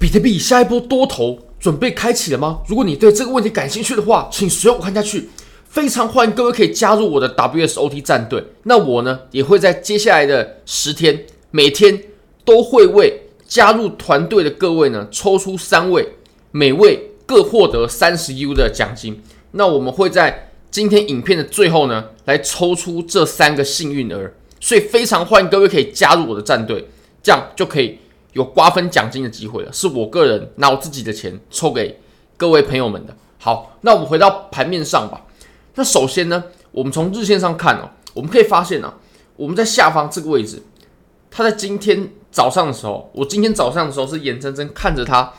比特币下一波多头准备开启了吗？如果你对这个问题感兴趣的话，请随我看下去。非常欢迎各位可以加入我的 WSOT 战队。那我呢，也会在接下来的十天，每天都会为加入团队的各位呢抽出三位，每位各获得三十 U 的奖金。那我们会在今天影片的最后呢，来抽出这三个幸运儿。所以非常欢迎各位可以加入我的战队，这样就可以。有瓜分奖金的机会了，是我个人拿我自己的钱抽给各位朋友们的。好，那我们回到盘面上吧。那首先呢，我们从日线上看哦，我们可以发现啊，我们在下方这个位置，它在今天早上的时候，我今天早上的时候是眼睁睁看着它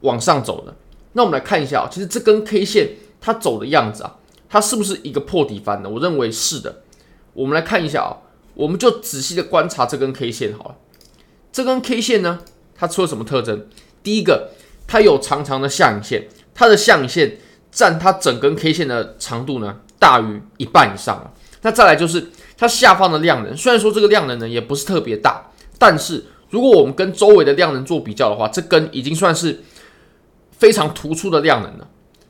往上走的。那我们来看一下啊，其实这根 K 线它走的样子啊，它是不是一个破底翻的？我认为是的。我们来看一下啊，我们就仔细的观察这根 K 线好了。这根 K 线呢，它出了什么特征？第一个，它有长长的下影线，它的下影线占它整根 K 线的长度呢，大于一半以上了。那再来就是它下方的量能，虽然说这个量能呢也不是特别大，但是如果我们跟周围的量能做比较的话，这根已经算是非常突出的量能了。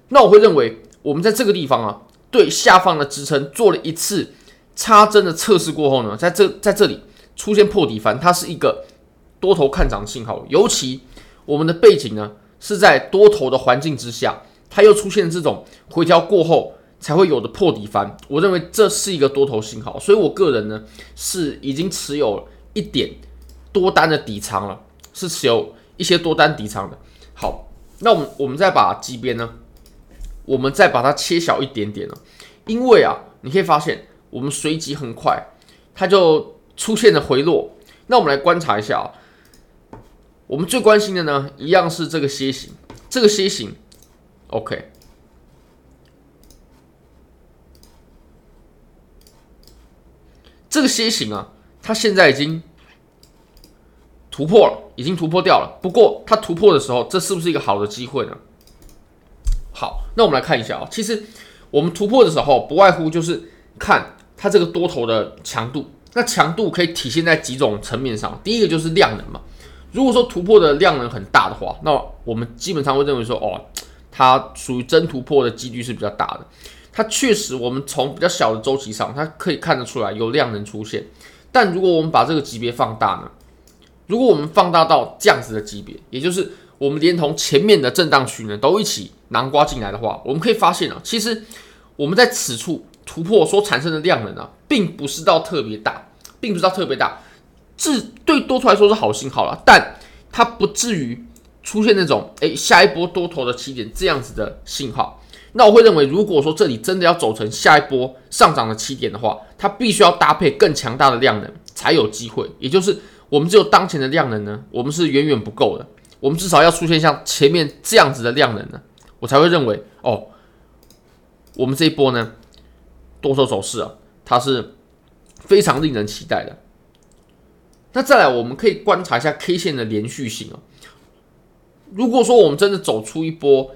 那我会认为，我们在这个地方啊，对下方的支撑做了一次插针的测试过后呢，在这在这里出现破底翻，它是一个。多头看涨信号，尤其我们的背景呢是在多头的环境之下，它又出现这种回调过后才会有的破底翻，我认为这是一个多头信号，所以我个人呢是已经持有一点多单的底仓了，是持有一些多单底仓的。好，那我们我们再把级别呢，我们再把它切小一点点了，因为啊，你可以发现我们随即很快它就出现了回落，那我们来观察一下啊。我们最关心的呢，一样是这个楔形，这个楔形，OK，这个楔形啊，它现在已经突破了，已经突破掉了。不过它突破的时候，这是不是一个好的机会呢？好，那我们来看一下啊，其实我们突破的时候，不外乎就是看它这个多头的强度。那强度可以体现在几种层面上，第一个就是量能嘛。如果说突破的量能很大的话，那我们基本上会认为说，哦，它属于真突破的几率是比较大的。它确实，我们从比较小的周期上，它可以看得出来有量能出现。但如果我们把这个级别放大呢？如果我们放大到这样子的级别，也就是我们连同前面的震荡区呢都一起囊括进来的话，我们可以发现啊，其实我们在此处突破所产生的量能啊，并不是到特别大，并不是到特别大。至对多头来说是好信号了，但它不至于出现那种诶下一波多头的起点这样子的信号。那我会认为，如果说这里真的要走成下一波上涨的起点的话，它必须要搭配更强大的量能才有机会。也就是我们只有当前的量能呢，我们是远远不够的。我们至少要出现像前面这样子的量能呢，我才会认为哦，我们这一波呢多头走势啊，它是非常令人期待的。那再来，我们可以观察一下 K 线的连续性啊。如果说我们真的走出一波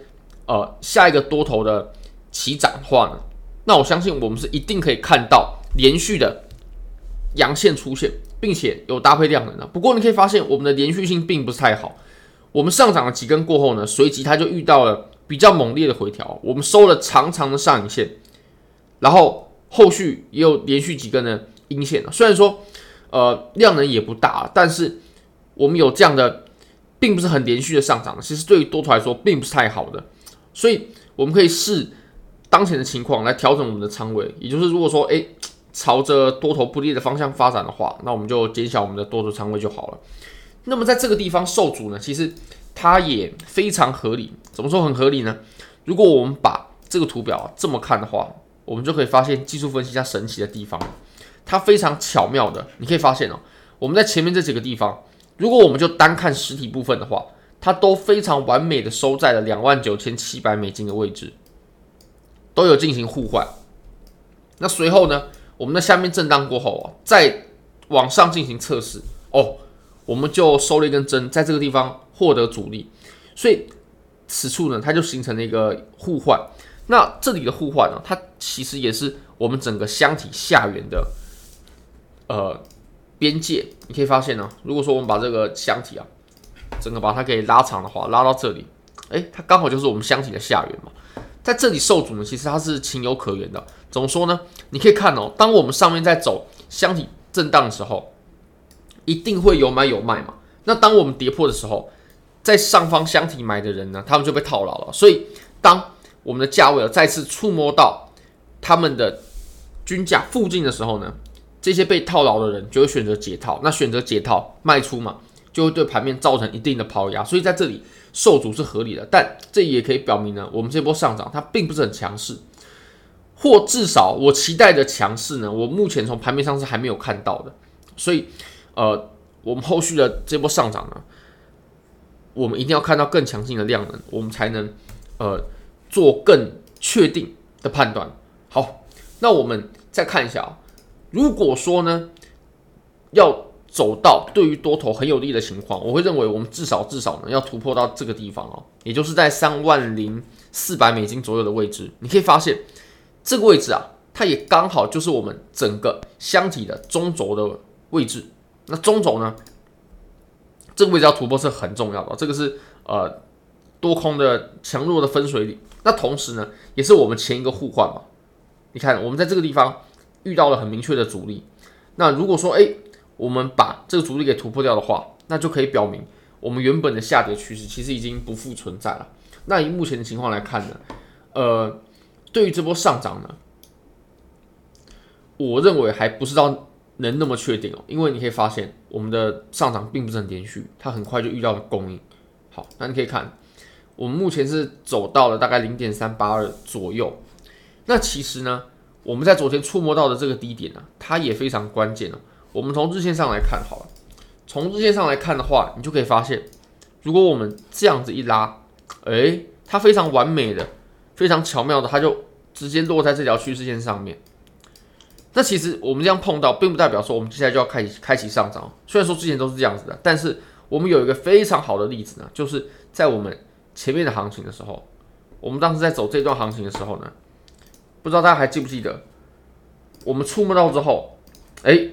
呃下一个多头的起涨的话呢，那我相信我们是一定可以看到连续的阳线出现，并且有搭配量能的。不过你可以发现我们的连续性并不是太好。我们上涨了几根过后呢，随即它就遇到了比较猛烈的回调，我们收了长长的上影线，然后后续也有连续几根的阴线。虽然说。呃，量能也不大，但是我们有这样的，并不是很连续的上涨，其实对于多头来说并不是太好的，所以我们可以视当前的情况来调整我们的仓位，也就是如果说，诶，朝着多头不利的方向发展的话，那我们就减小我们的多头仓位就好了。那么在这个地方受阻呢，其实它也非常合理。怎么说很合理呢？如果我们把这个图表这么看的话，我们就可以发现技术分析它神奇的地方。它非常巧妙的，你可以发现哦，我们在前面这几个地方，如果我们就单看实体部分的话，它都非常完美的收在了两万九千七百美金的位置，都有进行互换。那随后呢，我们在下面震荡过后啊，再往上进行测试哦，我们就收了一根针，在这个地方获得阻力，所以此处呢，它就形成了一个互换。那这里的互换呢，它其实也是我们整个箱体下缘的。呃，边界你可以发现呢，如果说我们把这个箱体啊整个把它给拉长的话，拉到这里，哎，它刚好就是我们箱体的下缘嘛。在这里受阻呢，其实它是情有可原的。怎么说呢？你可以看哦，当我们上面在走箱体震荡的时候，一定会有买有卖嘛。那当我们跌破的时候，在上方箱体买的人呢，他们就被套牢了。所以，当我们的价位再次触摸到他们的均价附近的时候呢，这些被套牢的人就会选择解套。那选择解套卖出嘛，就会对盘面造成一定的抛压。所以在这里受阻是合理的，但这也可以表明呢，我们这波上涨它并不是很强势，或至少我期待的强势呢，我目前从盘面上是还没有看到的。所以，呃。我们后续的这波上涨呢，我们一定要看到更强劲的量能，我们才能呃做更确定的判断。好，那我们再看一下啊，如果说呢要走到对于多头很有利的情况，我会认为我们至少至少呢要突破到这个地方哦，也就是在三万零四百美金左右的位置。你可以发现这个位置啊，它也刚好就是我们整个箱体的中轴的位置。那中轴呢？这个位置要突破是很重要的，这个是呃多空的强弱的分水岭。那同时呢，也是我们前一个互换嘛。你看，我们在这个地方遇到了很明确的阻力。那如果说哎，我们把这个阻力给突破掉的话，那就可以表明我们原本的下跌趋势其实已经不复存在了。那以目前的情况来看呢，呃，对于这波上涨呢，我认为还不是到。能那么确定哦？因为你可以发现，我们的上涨并不是很连续，它很快就遇到了供应。好，那你可以看，我们目前是走到了大概零点三八二左右。那其实呢，我们在昨天触摸到的这个低点呢，它也非常关键哦。我们从日线上来看好了，从日线上来看的话，你就可以发现，如果我们这样子一拉，诶，它非常完美的、非常巧妙的，它就直接落在这条趋势线上面。那其实我们这样碰到，并不代表说我们接下来就要开启开启上涨。虽然说之前都是这样子的，但是我们有一个非常好的例子呢，就是在我们前面的行情的时候，我们当时在走这段行情的时候呢，不知道大家还记不记得，我们触摸到之后，哎，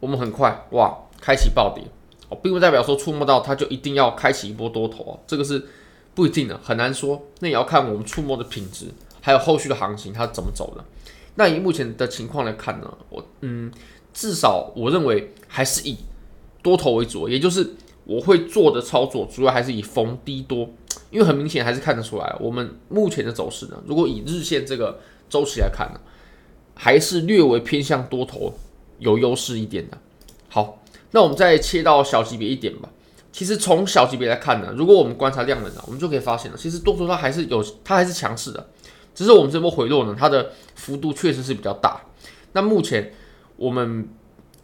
我们很快哇开启暴跌哦，并不代表说触摸到它就一定要开启一波多头哦，这个是不一定的，很难说。那也要看我们触摸的品质，还有后续的行情它怎么走的。那以目前的情况来看呢，我嗯，至少我认为还是以多头为主，也就是我会做的操作主要还是以逢低多，因为很明显还是看得出来，我们目前的走势呢，如果以日线这个周期来看呢，还是略微偏向多头有优势一点的。好，那我们再切到小级别一点吧。其实从小级别来看呢，如果我们观察量能呢，我们就可以发现了，其实多头它还是有，它还是强势的。只是我们这波回落呢，它的幅度确实是比较大。那目前我们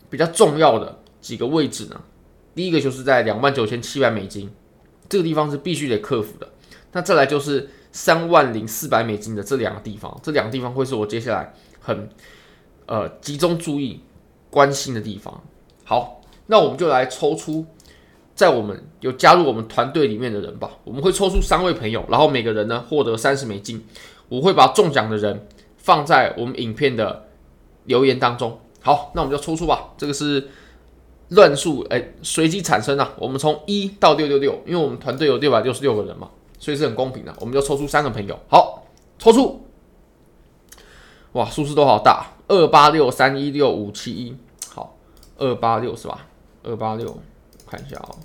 比较重要的几个位置呢，第一个就是在两万九千七百美金这个地方是必须得克服的。那再来就是三万零四百美金的这两个地方，这两个地方会是我接下来很呃集中注意关心的地方。好，那我们就来抽出在我们有加入我们团队里面的人吧。我们会抽出三位朋友，然后每个人呢获得三十美金。我会把中奖的人放在我们影片的留言当中。好，那我们就抽出吧。这个是乱数，哎，随机产生啊。我们从一到六六六，因为我们团队有六百六十六个人嘛，所以是很公平的。我们就抽出三个朋友。好，抽出。哇，数字都好大，二八六三一六五七一。好，二八六是吧？二八六，看一下、哦。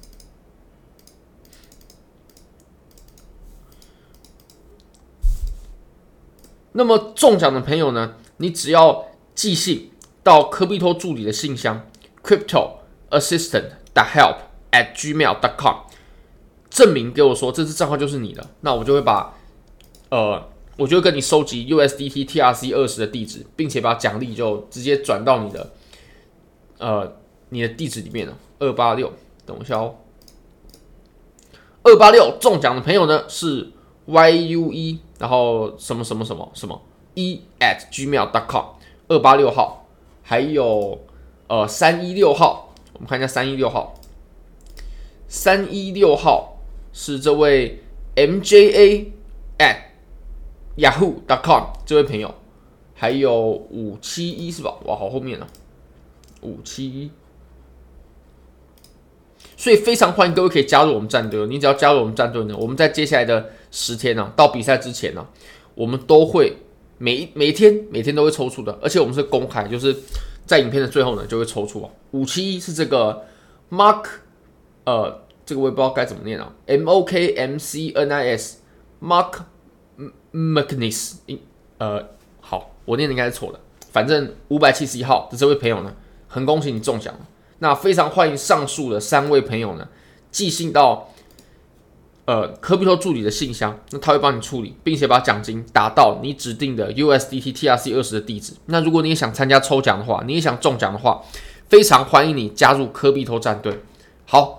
那么中奖的朋友呢，你只要寄信到科比托助理的信箱 crypto assistant 的 help at gmail.com 证明给我说这支账号就是你的，那我就会把呃，我就会跟你收集 USDT TRC 二十的地址，并且把奖励就直接转到你的呃你的地址里面了。二八六，等一下哦。二八六中奖的朋友呢是 YUE。然后什么什么什么什么 e at gmail dot com 二八六号，还有呃三一六号，我们看一下三一六号，三一六号是这位 mja at yahoo dot com 这位朋友，还有五七一是吧？哇，好后面啊，五七一，所以非常欢迎各位可以加入我们战队。你只要加入我们战队呢，我们在接下来的十天呢、到比赛之前呢、我们都会每每天每天都会抽出的，而且我们是公开，就是在影片的最后呢就会抽出啊。五七一是这个 Mark，呃，这个我也不知道该怎么念啊，M O K M C N I S，Mark Magnus，呃，好，我念的应该是错的。反正五百七十一号的这位朋友呢，很恭喜你中奖了。那非常欢迎上述的三位朋友呢，寄信到呃科比托助理的信箱，那他会帮你处理，并且把奖金打到你指定的 USDT TRC 二十的地址。那如果你也想参加抽奖的话，你也想中奖的话，非常欢迎你加入科比托战队。好，